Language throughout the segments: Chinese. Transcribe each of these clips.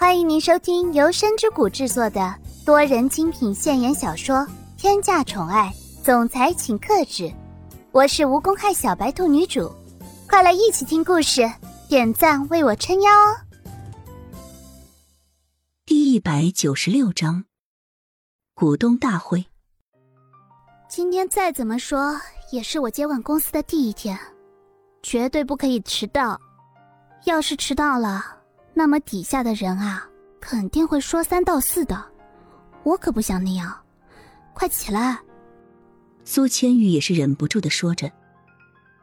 欢迎您收听由深之谷制作的多人精品现言小说《天价宠爱总裁请克制》，我是无公害小白兔女主，快来一起听故事，点赞为我撑腰哦！第一百九十六章，股东大会。今天再怎么说也是我接管公司的第一天，绝对不可以迟到。要是迟到了，那么底下的人啊，肯定会说三道四的。我可不想那样。快起来！苏千玉也是忍不住的说着，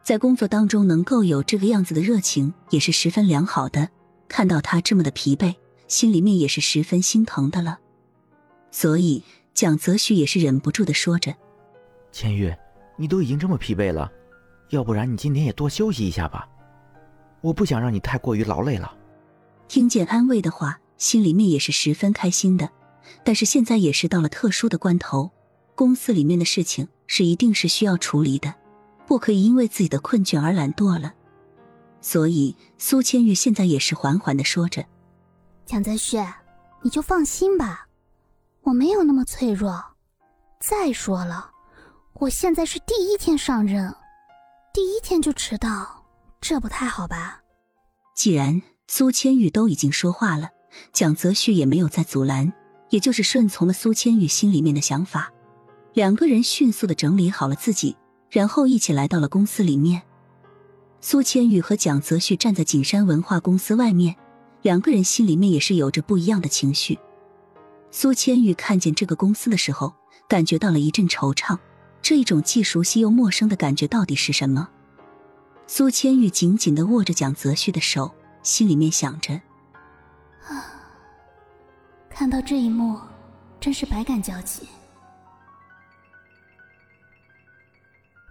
在工作当中能够有这个样子的热情，也是十分良好的。看到他这么的疲惫，心里面也是十分心疼的了。所以蒋泽旭也是忍不住的说着：“千玉，你都已经这么疲惫了，要不然你今天也多休息一下吧。”我不想让你太过于劳累了。听见安慰的话，心里面也是十分开心的。但是现在也是到了特殊的关头，公司里面的事情是一定是需要处理的，不可以因为自己的困倦而懒惰了。所以苏千玉现在也是缓缓的说着：“蒋泽旭，你就放心吧，我没有那么脆弱。再说了，我现在是第一天上任，第一天就迟到。”这不太好吧？既然苏千玉都已经说话了，蒋泽旭也没有再阻拦，也就是顺从了苏千玉心里面的想法。两个人迅速的整理好了自己，然后一起来到了公司里面。苏千玉和蒋泽旭站在景山文化公司外面，两个人心里面也是有着不一样的情绪。苏千玉看见这个公司的时候，感觉到了一阵惆怅，这一种既熟悉又陌生的感觉到底是什么？苏千玉紧紧的握着蒋泽旭的手，心里面想着：“啊，看到这一幕，真是百感交集。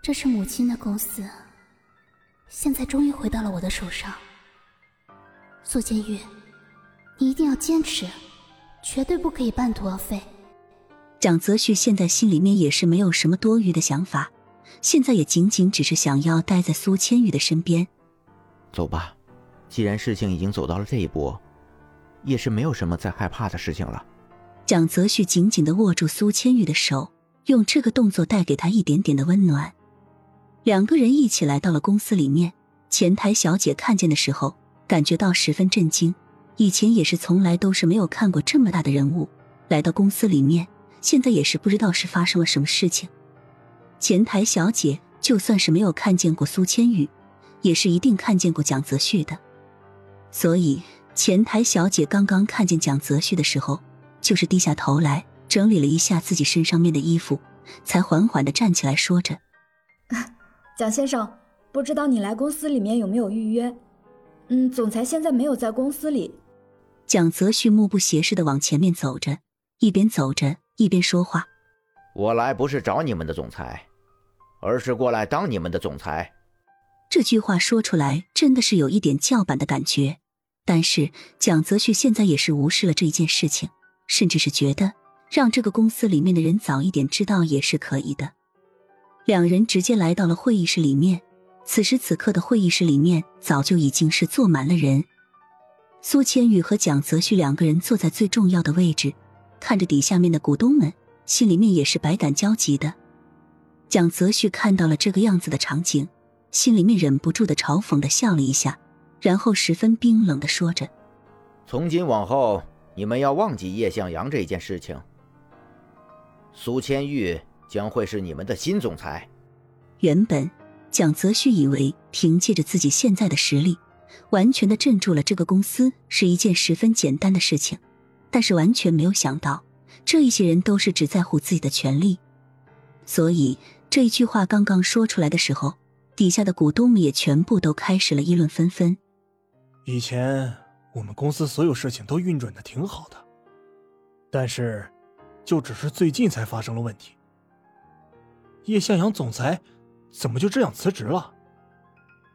这是母亲的公司，现在终于回到了我的手上。苏千玉，你一定要坚持，绝对不可以半途而废。”蒋泽旭现在心里面也是没有什么多余的想法。现在也仅仅只是想要待在苏千玉的身边。走吧，既然事情已经走到了这一步，也是没有什么再害怕的事情了。蒋泽旭紧紧的握住苏千玉的手，用这个动作带给她一点点的温暖。两个人一起来到了公司里面。前台小姐看见的时候，感觉到十分震惊。以前也是从来都是没有看过这么大的人物来到公司里面，现在也是不知道是发生了什么事情。前台小姐就算是没有看见过苏千玉，也是一定看见过蒋泽旭的。所以前台小姐刚刚看见蒋泽旭的时候，就是低下头来整理了一下自己身上面的衣服，才缓缓的站起来说着：“ 蒋先生，不知道你来公司里面有没有预约？嗯，总裁现在没有在公司里。”蒋泽旭目不斜视的往前面走着，一边走着一边说话。我来不是找你们的总裁，而是过来当你们的总裁。这句话说出来，真的是有一点叫板的感觉。但是蒋泽旭现在也是无视了这一件事情，甚至是觉得让这个公司里面的人早一点知道也是可以的。两人直接来到了会议室里面。此时此刻的会议室里面早就已经是坐满了人。苏千羽和蒋泽旭两个人坐在最重要的位置，看着底下面的股东们。心里面也是百感交集的。蒋泽旭看到了这个样子的场景，心里面忍不住的嘲讽的笑了一下，然后十分冰冷的说着：“从今往后，你们要忘记叶向阳这件事情。苏千玉将会是你们的新总裁。”原本蒋泽旭以为凭借着自己现在的实力，完全的镇住了这个公司是一件十分简单的事情，但是完全没有想到。这一些人都是只在乎自己的权利，所以这一句话刚刚说出来的时候，底下的股东们也全部都开始了议论纷纷。以前我们公司所有事情都运转的挺好的，但是就只是最近才发生了问题。叶向阳总裁怎么就这样辞职了？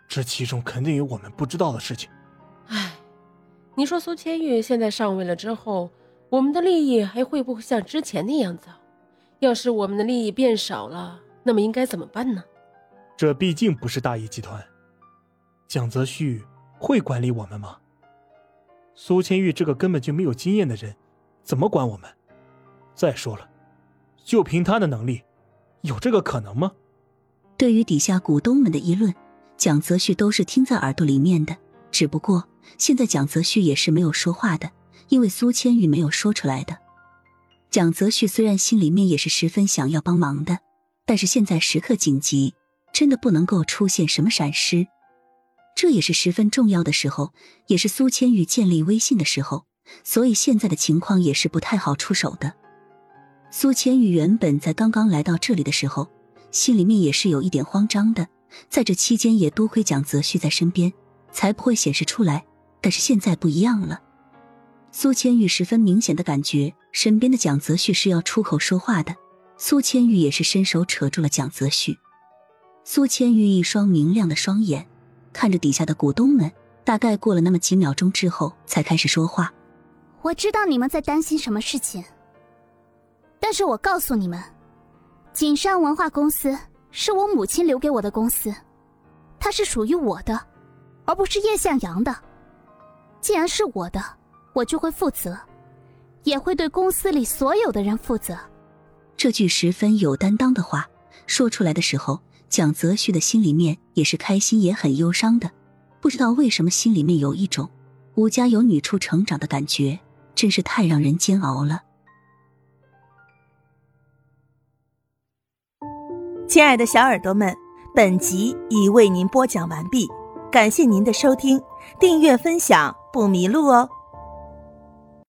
这其中肯定有我们不知道的事情。唉，你说苏千玉现在上位了之后。我们的利益还会不会像之前那样子？要是我们的利益变少了，那么应该怎么办呢？这毕竟不是大义集团，蒋泽旭会管理我们吗？苏千玉这个根本就没有经验的人，怎么管我们？再说了，就凭他的能力，有这个可能吗？对于底下股东们的议论，蒋泽旭都是听在耳朵里面的。只不过现在蒋泽旭也是没有说话的，因为苏千玉没有说出来的。蒋泽旭虽然心里面也是十分想要帮忙的，但是现在时刻紧急，真的不能够出现什么闪失。这也是十分重要的时候，也是苏千玉建立威信的时候，所以现在的情况也是不太好出手的。苏千玉原本在刚刚来到这里的时候，心里面也是有一点慌张的，在这期间也多亏蒋泽旭在身边，才不会显示出来。但是现在不一样了。苏千玉十分明显的感觉，身边的蒋泽旭是要出口说话的。苏千玉也是伸手扯住了蒋泽旭。苏千玉一双明亮的双眼看着底下的股东们，大概过了那么几秒钟之后，才开始说话：“我知道你们在担心什么事情，但是我告诉你们，景山文化公司是我母亲留给我的公司，它是属于我的，而不是叶向阳的。既然是我的。”我就会负责，也会对公司里所有的人负责。这句十分有担当的话说出来的时候，蒋泽旭的心里面也是开心也很忧伤的。不知道为什么心里面有一种吴家有女初成长的感觉，真是太让人煎熬了。亲爱的小耳朵们，本集已为您播讲完毕，感谢您的收听，订阅分享不迷路哦。